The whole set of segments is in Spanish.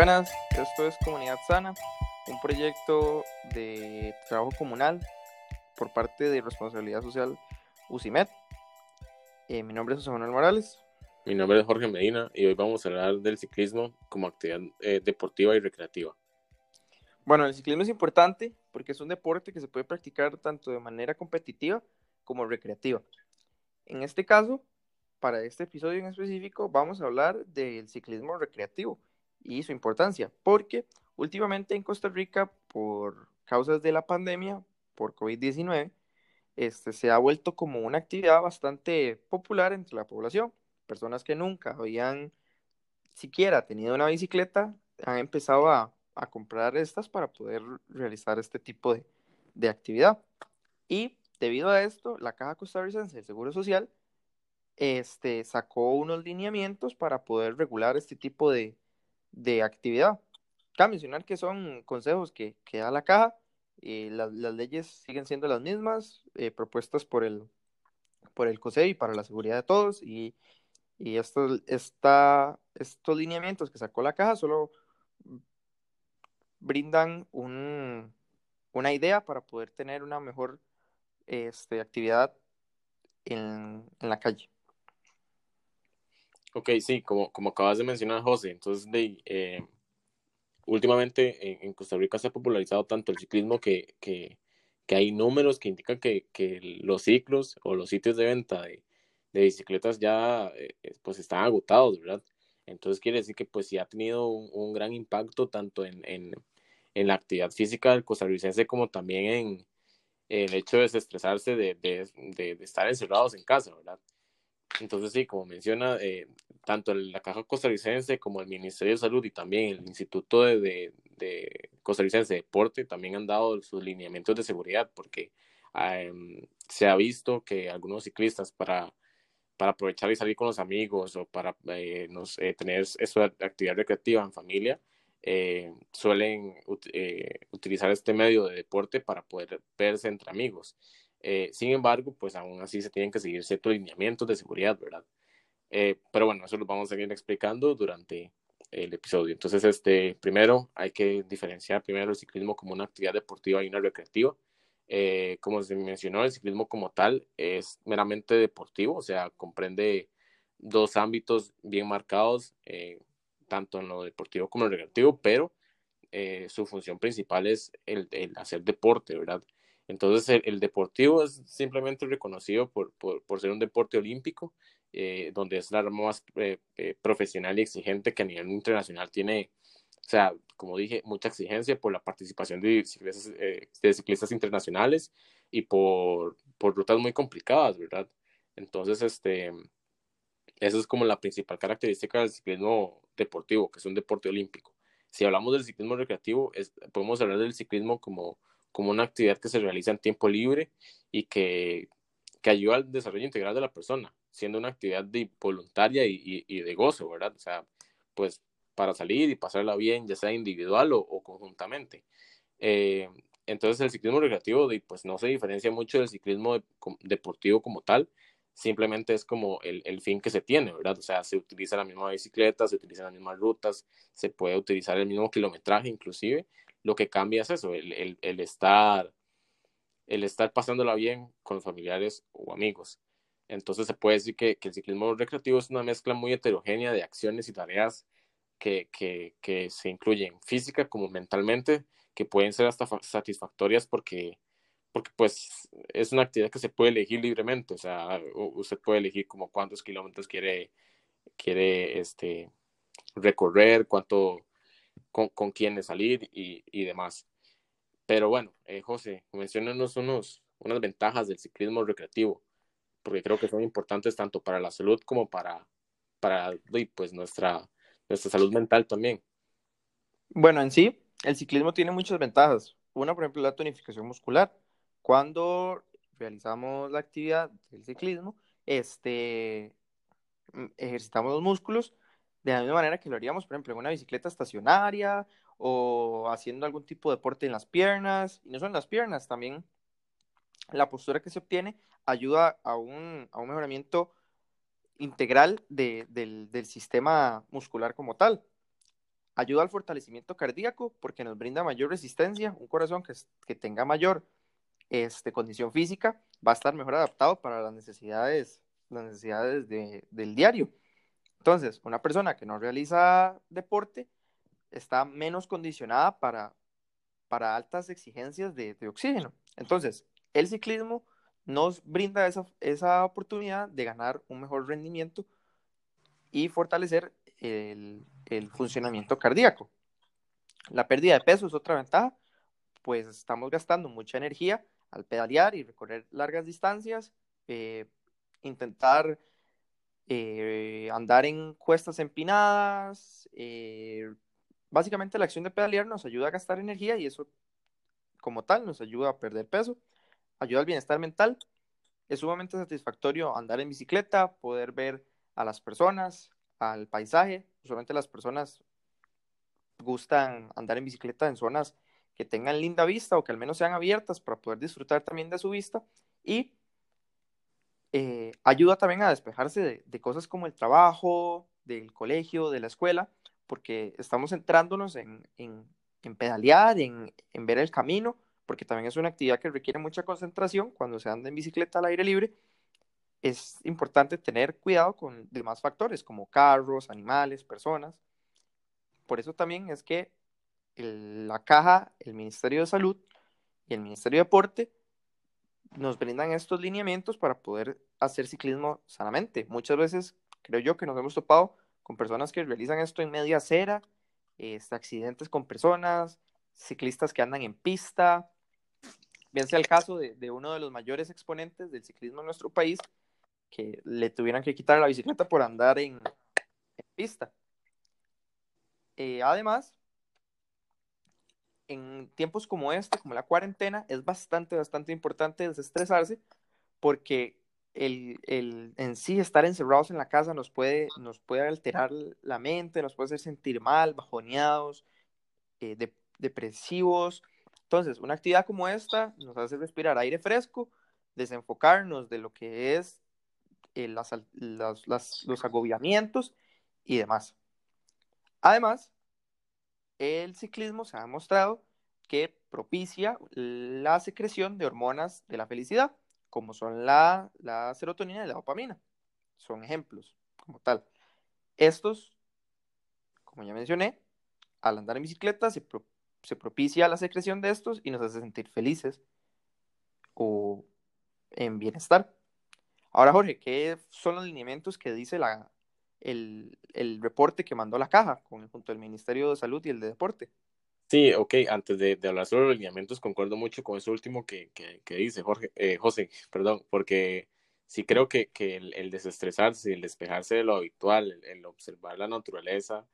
Buenas, esto es Comunidad Sana, un proyecto de trabajo comunal por parte de Responsabilidad Social UCIMED. Eh, mi nombre es José Manuel Morales. Mi nombre es Jorge Medina y hoy vamos a hablar del ciclismo como actividad eh, deportiva y recreativa. Bueno, el ciclismo es importante porque es un deporte que se puede practicar tanto de manera competitiva como recreativa. En este caso, para este episodio en específico, vamos a hablar del ciclismo recreativo y su importancia, porque últimamente en Costa Rica, por causas de la pandemia, por COVID-19, este, se ha vuelto como una actividad bastante popular entre la población. Personas que nunca habían siquiera tenido una bicicleta han empezado a, comprar estas para poder realizar este tipo de, de actividad. Y debido a esto, la Caja Costarricense del Seguro Social este, sacó unos lineamientos para poder regular este tipo de, de actividad. Cabe mencionar que son consejos que, da la caja, y eh, las leyes siguen siendo las mismas, eh, propuestas por el, por el COSEI para la seguridad de todos, y, y estos, esta, estos lineamientos que sacó la caja solo brindan un, una idea para poder tener una mejor este, actividad en la calle. Ok, sí, como, como acabas de mencionar, José, entonces eh, últimamente en, Costa Rica se ha popularizado tanto el ciclismo que, que, que hay números que indican que, que, los ciclos o los sitios de venta de, de bicicletas ya eh, pues están agotados, ¿verdad? Entonces quiere decir que pues sí ha tenido un, gran impacto tanto en, en, en, la actividad física del costarricense como también en el hecho de desestresarse de, de, de estar encerrados en casa, ¿verdad? Entonces, sí, como menciona, eh, tanto la Caja Costarricense como el Ministerio de Salud y también el Instituto de, de, Costarricense de Deporte también han dado sus lineamientos de seguridad porque em, se ha visto que algunos ciclistas para, para aprovechar y salir con los amigos o para eh, eh, tener esa actividad recreativa en familia, suelen utilizar este medio de deporte para poder verse entre amigos. Eh, sin embargo, pues aún así se tienen que seguir ciertos lineamientos de seguridad, ¿verdad? Eh, pero bueno, eso lo vamos a seguir explicando durante el episodio. Entonces, este, primero hay que diferenciar primero el ciclismo como una actividad deportiva y una recreativa. Eh, como se mencionó, el ciclismo como tal es meramente deportivo, o sea, comprende dos ámbitos bien marcados, tanto en lo deportivo como en lo recreativo, pero su función principal es el, el hacer deporte, ¿verdad? Entonces el, deportivo es simplemente reconocido por, por, ser un deporte olímpico, eh, donde es la rama más eh, eh, profesional y exigente que a nivel internacional tiene, o sea, como dije, mucha exigencia por la participación de ciclistas, internacionales y por, por, rutas muy complicadas, ¿verdad? Entonces, este, esa es como la principal característica del ciclismo deportivo, que es un deporte olímpico. Si hablamos del ciclismo recreativo, podemos hablar del ciclismo como como una actividad que se realiza en tiempo libre y que, que ayuda al desarrollo integral de la persona, siendo una actividad de, voluntaria y, y, de gozo, ¿verdad? O sea, pues para salir y pasarla bien, ya sea individual o, conjuntamente. Eh, entonces el ciclismo recreativo pues no se diferencia mucho del ciclismo deportivo como tal, simplemente es como el, el, fin que se tiene, ¿verdad? O sea, se utiliza la misma bicicleta, se utilizan las mismas rutas, se puede utilizar el mismo kilometraje inclusive, lo que cambia es eso, el, el, estar el estar pasándola bien con familiares o amigos. Entonces se puede decir que, que, el ciclismo recreativo es una mezcla muy heterogénea de acciones y tareas que, que, que, se incluyen física como mentalmente, que pueden ser hasta satisfactorias porque, porque pues es una actividad que se puede elegir libremente, o sea, usted puede elegir como cuántos kilómetros quiere, quiere este, recorrer, cuánto, con, con quiénes salir y, y, demás. Pero bueno, eh, José, mencionanos unos, unas ventajas del ciclismo recreativo, porque creo que son importantes tanto para la salud como para, para pues, nuestra, nuestra salud mental también. Bueno, en sí, el ciclismo tiene muchas ventajas. Una, por ejemplo, la tonificación muscular. Cuando realizamos la actividad del ciclismo, este, mm, ejercitamos los músculos de la misma manera que lo haríamos, por ejemplo, en una bicicleta estacionaria o haciendo algún tipo de deporte en las piernas, y no solo en las piernas, también la postura que se obtiene ayuda a un, a un mejoramiento integral del, del, sistema muscular como tal. ayuda al fortalecimiento cardíaco porque nos brinda mayor resistencia, un corazón que, que tenga mayor este, condición física va a estar mejor adaptado para las necesidades, las necesidades del diario. Entonces, una persona que no realiza deporte está menos condicionada para, para altas exigencias de, oxígeno. Entonces, el ciclismo nos brinda esa, esa, oportunidad de ganar un mejor rendimiento y fortalecer el, el funcionamiento cardíaco. La pérdida de peso es otra ventaja, pues estamos gastando mucha energía al pedalear y recorrer largas distancias, eh, intentar eh, andar en cuestas empinadas. Eh, básicamente la acción de pedalear nos ayuda a gastar energía y eso como tal nos ayuda a perder peso, ayuda al bienestar mental. Es sumamente satisfactorio andar en bicicleta, poder ver a las personas, al paisaje. Usualmente las personas gustan andar en bicicleta en zonas que tengan linda vista o que al menos sean abiertas para poder disfrutar también de su vista y eh, ayuda también a despejarse de, cosas como el trabajo, del colegio, de la escuela, porque estamos centrándonos en, en, en pedalear, en, en, ver el camino, porque también es una actividad que requiere mucha concentración cuando se anda en bicicleta al aire libre. Es importante tener cuidado con demás factores como carros, animales, personas. Por eso también es que la caja, el Ministerio de Salud y el Ministerio de Deporte nos brindan estos lineamientos para poder hacer ciclismo sanamente. Muchas veces creo yo que nos hemos topado con personas que realizan esto en media acera, este, accidentes con personas, ciclistas que andan en pista. Bien sea el caso de, uno de los mayores exponentes del ciclismo en nuestro país, que le tuvieran que quitar la bicicleta por andar en, pista. Eh, además, en tiempos como este, como la cuarentena, es bastante, bastante importante desestresarse porque el, el, en sí estar encerrados en la casa nos puede, nos puede alterar la mente, nos puede hacer sentir mal, bajoneados, eh, depresivos. Entonces, una actividad como esta nos hace respirar aire fresco, desenfocarnos de lo que es eh, las, los agobiamientos y demás. Además, el ciclismo se ha demostrado que propicia la secreción de hormonas de la felicidad, como son la, serotonina y la dopamina. Son ejemplos como tal. Estos, como ya mencioné, al andar en bicicleta se, se propicia la secreción de estos y nos hace sentir felices o en bienestar. Ahora, Jorge, ¿qué son los lineamientos que dice la, el, el, reporte que mandó la caja con, junto al Ministerio de Salud y el de Deporte. Sí, ok, antes de, de hablar sobre los lineamientos, concuerdo mucho con eso último que, que, que dice Jorge, eh, José, perdón, porque sí creo que, que el, el, desestresarse, el despejarse de lo habitual, el, observar la naturaleza,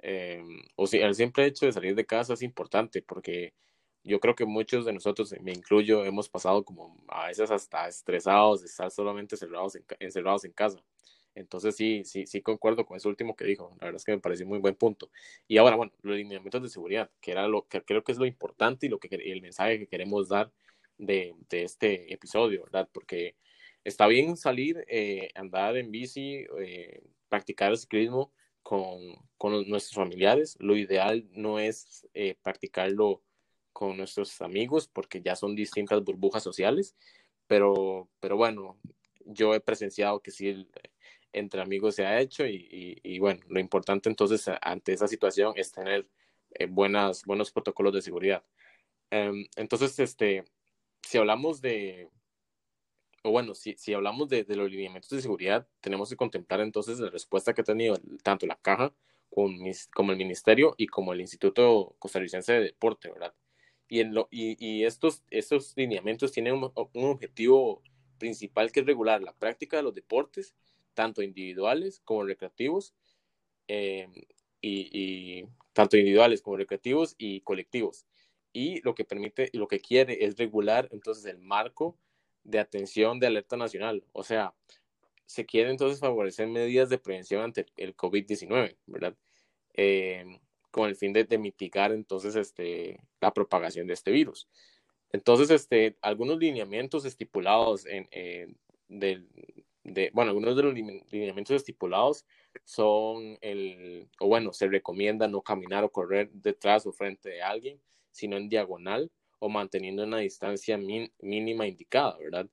eh, o si el simple hecho de salir de casa es importante, porque yo creo que muchos de nosotros, me incluyo, hemos pasado como a veces hasta estresados de estar solamente encerrados en, encerrados en casa. Entonces sí, sí, sí concuerdo con eso último que dijo. La verdad es que me pareció muy buen punto. Y ahora, bueno, los lineamientos de seguridad, que era lo que creo que es lo importante y lo que el mensaje que queremos dar de, de este episodio, ¿verdad? Porque está bien salir, eh, andar en bici, eh, practicar el ciclismo con, con, nuestros familiares. Lo ideal no es eh, practicarlo con nuestros amigos porque ya son distintas burbujas sociales, pero, pero bueno, yo he presenciado que sí, entre amigos se ha hecho y, bueno, lo importante entonces ante esa situación es tener eh, buenos protocolos de seguridad. Em, entonces, este, si hablamos de, o bueno, si, si hablamos de, los lineamientos de seguridad, tenemos que contemplar entonces la respuesta que ha tenido tanto la caja como, como el ministerio y como el Instituto Costarricense de Deporte, ¿verdad? Y, en lo, y, y estos, estos lineamientos tienen un objetivo principal que es regular la práctica de los deportes tanto individuales como recreativos, eh, y, tanto individuales como recreativos y colectivos. Y lo que permite, lo que quiere es regular entonces el marco de atención de alerta nacional. O sea, se quiere entonces favorecer medidas de prevención ante el COVID-19, ¿verdad? Eh, con el fin de, mitigar entonces este, la propagación de este virus. Entonces, este, algunos lineamientos estipulados en, del, de, bueno, algunos de los lineamientos estipulados son el, o bueno, se recomienda no caminar o correr detrás o frente de alguien, sino en diagonal o manteniendo una distancia mínima indicada, ¿verdad?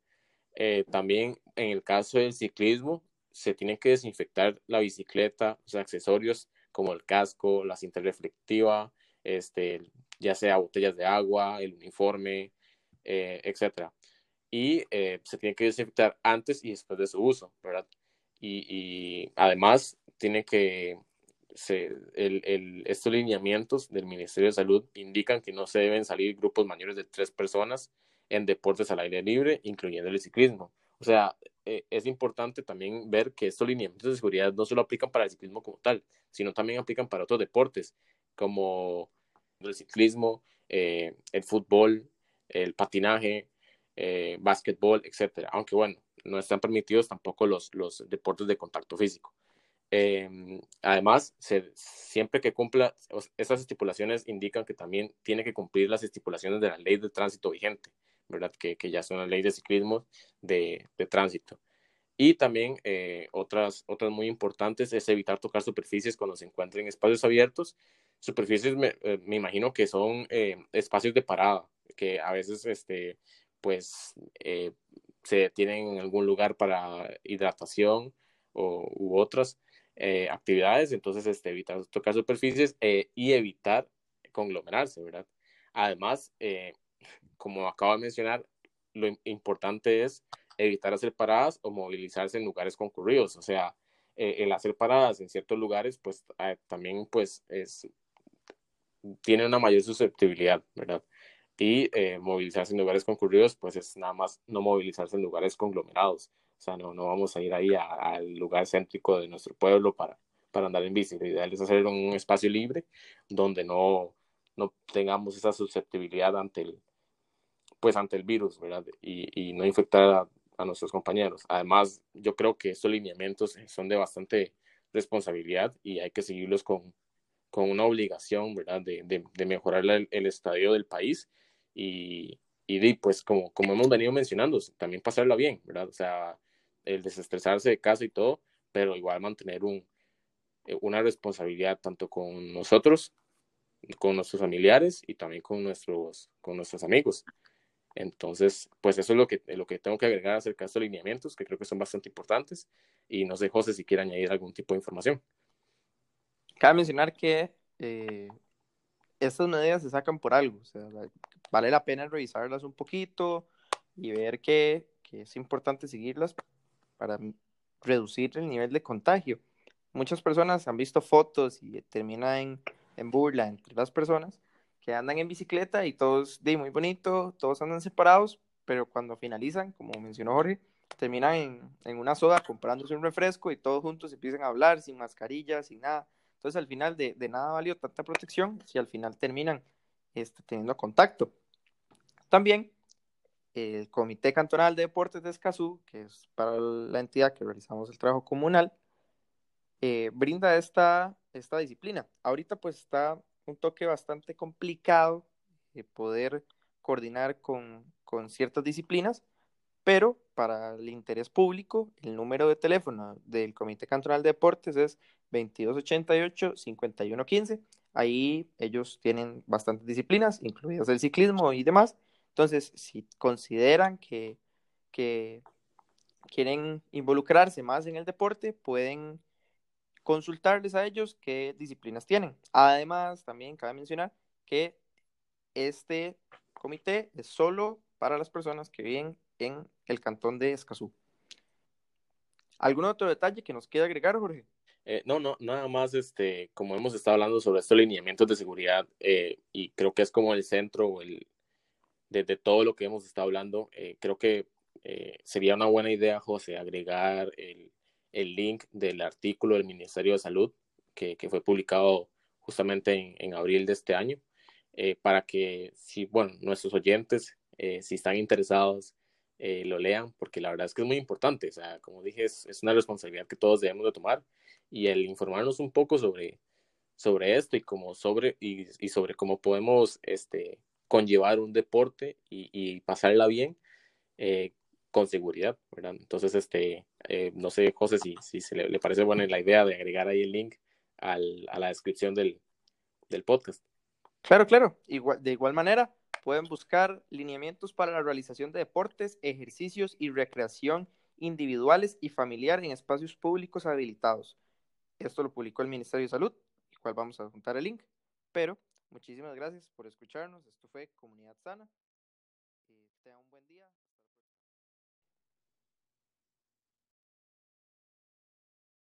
Eh, también en el caso del ciclismo, se tiene que desinfectar la bicicleta, los accesorios como el casco, la cinta reflectiva, este, ya sea botellas de agua, el uniforme, eh, etc. Y eh, se tiene que desinfectar antes y después de su uso, ¿verdad? Y, además tiene que, el, estos lineamientos del Ministerio de Salud indican que no se deben salir grupos mayores de tres personas en deportes al aire libre, incluyendo el ciclismo. O sea, eh, es importante también ver que estos lineamientos de seguridad no solo aplican para el ciclismo como tal, sino también aplican para otros deportes, como el ciclismo, eh, el fútbol, el patinaje, eh, básquetbol, etcétera. Aunque bueno, no están permitidos tampoco los, los deportes de contacto físico. Em, además, siempre que cumpla, esas estipulaciones indican que también tiene que cumplir las estipulaciones de la ley de tránsito vigente, ¿verdad? Que, que ya son la ley de ciclismo de, de tránsito. Y también eh, otras, otras muy importantes es evitar tocar superficies cuando se encuentren en espacios abiertos. Superficies me, eh, me imagino que son eh, espacios de parada, que a veces este, pues, se tienen en algún lugar para hidratación o, u otras actividades. Entonces, este, evitar tocar superficies y evitar conglomerarse, ¿verdad? Además, como acabo de mencionar, lo importante es evitar hacer paradas o movilizarse en lugares concurridos. O sea, eh, el hacer paradas en ciertos lugares, pues también pues es, tiene una mayor susceptibilidad, ¿verdad? Y eh, movilizarse en lugares concurridos, pues es nada más no movilizarse en lugares conglomerados. O sea, no, no vamos a ir ahí al lugar céntrico de nuestro pueblo para, para andar en bici. Lo ideal es hacerlo en un espacio libre donde no, no tengamos esa susceptibilidad ante el, pues ante el virus, ¿verdad? Y, y no infectar a, a nuestros compañeros. Además, yo creo que estos lineamientos son de bastante responsabilidad y hay que seguirlos con, con una obligación, ¿verdad?, de, de, mejorar el, estadio del país y, y pues como, como hemos venido mencionando, también pasarla bien, ¿verdad? O sea, el desestresarse de casa y todo, pero igual mantener un, eh, una responsabilidad tanto con nosotros, con nuestros familiares y también con nuestros, con nuestros amigos. Entonces, pues eso es lo que, lo que tengo que agregar acerca de estos lineamientos, que creo que son bastante importantes. Y no sé, José, si quiere añadir algún tipo de información. Cabe mencionar que eh, estas medidas se sacan por algo, o sea, vale la pena revisarlas un poquito y ver que, que es importante seguirlas para reducir el nivel de contagio. Muchas personas han visto fotos y termina en, en burla entre las personas que andan en bicicleta y todos, de muy bonito, todos andan separados, pero cuando finalizan, como mencionó Jorge, terminan en, en, una soda comprándose un refresco y todos juntos empiezan a hablar sin mascarilla, sin nada. Entonces al final de, de nada valió tanta protección si al final terminan este, teniendo contacto. También el Comité Cantonal de Deportes de Escazú, que es para la entidad que realizamos el trabajo comunal, eh, brinda esta, esta disciplina. Ahorita pues está un toque bastante complicado de poder coordinar con, con ciertas disciplinas, pero para el interés público, el número de teléfono del Comité Cantonal de Deportes es 2288-5115. Ahí ellos tienen bastantes disciplinas, incluidas el ciclismo y demás. Entonces, si consideran que, quieren involucrarse más en el deporte, pueden consultarles a ellos qué disciplinas tienen. Además, también cabe mencionar que este comité es solo para las personas que viven en el cantón de Escazú. ¿Algún otro detalle que nos quiera agregar, Jorge? Eh, no, no, nada más, este, como hemos estado hablando sobre estos lineamientos de seguridad, eh, y creo que es como el centro el, de, todo lo que hemos estado hablando, eh, creo que sería una buena idea, José, agregar el, el link del artículo del Ministerio de Salud que, que fue publicado justamente en, en, abril de este año, eh, para que si, bueno, nuestros oyentes, eh, si están interesados, eh, lo lean, porque la verdad es que es muy importante, o sea, como dije, es, es, una responsabilidad que todos debemos de tomar y el informarnos un poco sobre, sobre esto y, como sobre, y, y sobre cómo podemos este, conllevar un deporte y, pasarla bien, con seguridad, ¿verdad? Entonces, este, eh, no sé, José, si, si se le, parece buena la idea de agregar ahí el link al, a la descripción del, del podcast. Claro, claro. Igual, de igual manera, pueden buscar lineamientos para la realización de deportes, ejercicios y recreación individuales y familiar en espacios públicos habilitados. Esto lo publicó el Ministerio de Salud, el cual vamos a juntar el link. Pero muchísimas gracias por escucharnos. Esto fue Comunidad Sana.